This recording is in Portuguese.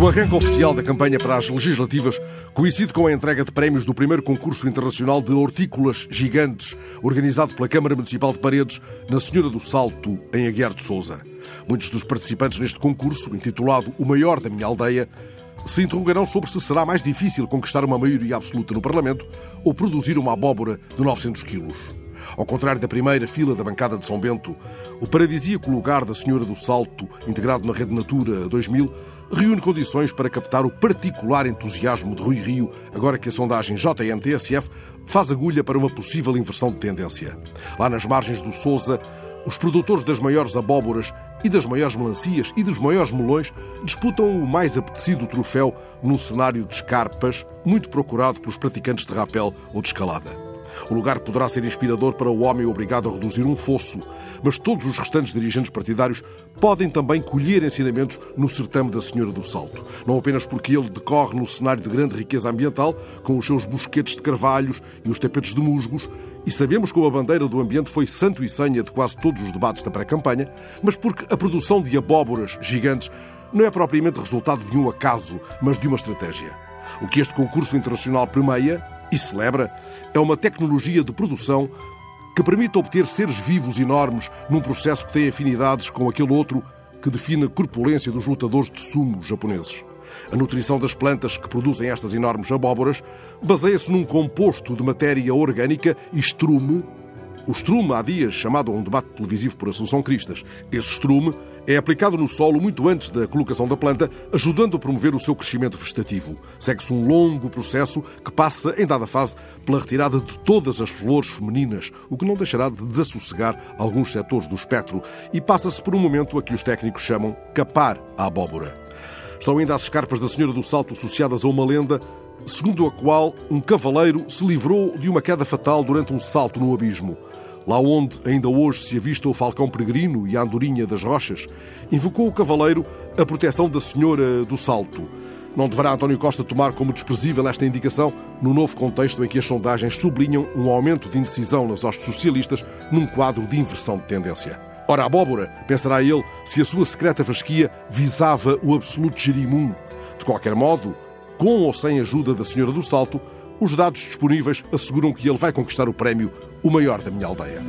O arranque oficial da campanha para as legislativas coincide com a entrega de prémios do primeiro concurso internacional de hortícolas gigantes, organizado pela Câmara Municipal de Paredes, na Senhora do Salto, em Aguiar de Souza. Muitos dos participantes neste concurso, intitulado O Maior da Minha Aldeia, se interrogarão sobre se será mais difícil conquistar uma maioria absoluta no Parlamento ou produzir uma abóbora de 900 quilos. Ao contrário da primeira fila da bancada de São Bento, o paradisíaco lugar da Senhora do Salto, integrado na Rede Natura 2000, reúne condições para captar o particular entusiasmo de Rui Rio, agora que a sondagem JNTSF faz agulha para uma possível inversão de tendência. Lá nas margens do Sousa, os produtores das maiores abóboras e das maiores melancias e dos maiores melões disputam o mais apetecido troféu num cenário de escarpas muito procurado pelos praticantes de rapel ou de escalada. O lugar poderá ser inspirador para o homem obrigado a reduzir um fosso, mas todos os restantes dirigentes partidários podem também colher ensinamentos no certame da Senhora do Salto. Não apenas porque ele decorre no cenário de grande riqueza ambiental, com os seus bosquetes de carvalhos e os tapetes de musgos, e sabemos que a bandeira do ambiente foi santo e senha de quase todos os debates da pré-campanha, mas porque a produção de abóboras gigantes não é propriamente resultado de um acaso, mas de uma estratégia. O que este concurso internacional permeia e celebra é uma tecnologia de produção que permite obter seres vivos enormes num processo que tem afinidades com aquele outro que define a corpulência dos lutadores de sumo japoneses. A nutrição das plantas que produzem estas enormes abóboras baseia-se num composto de matéria orgânica e estrume. O estrume, há dias chamado a um debate televisivo por Assunção Cristas. Esse estrume é aplicado no solo muito antes da colocação da planta, ajudando a promover o seu crescimento vegetativo. Segue-se um longo processo que passa, em dada fase, pela retirada de todas as flores femininas, o que não deixará de desassossegar alguns setores do espectro, e passa-se por um momento a que os técnicos chamam capar a abóbora. Estão ainda as escarpas da Senhora do Salto associadas a uma lenda segundo a qual um cavaleiro se livrou de uma queda fatal durante um salto no abismo. Lá onde ainda hoje se avista o falcão peregrino e a andorinha das rochas, invocou o cavaleiro a proteção da Senhora do Salto. Não deverá António Costa tomar como desprezível esta indicação no novo contexto em que as sondagens sublinham um aumento de indecisão nas hostes socialistas num quadro de inversão de tendência. Ora, abóbora, pensará ele, se a sua secreta fasquia visava o absoluto gerimum. De qualquer modo, com ou sem ajuda da Senhora do Salto, os dados disponíveis asseguram que ele vai conquistar o prémio O Maior da Minha Aldeia.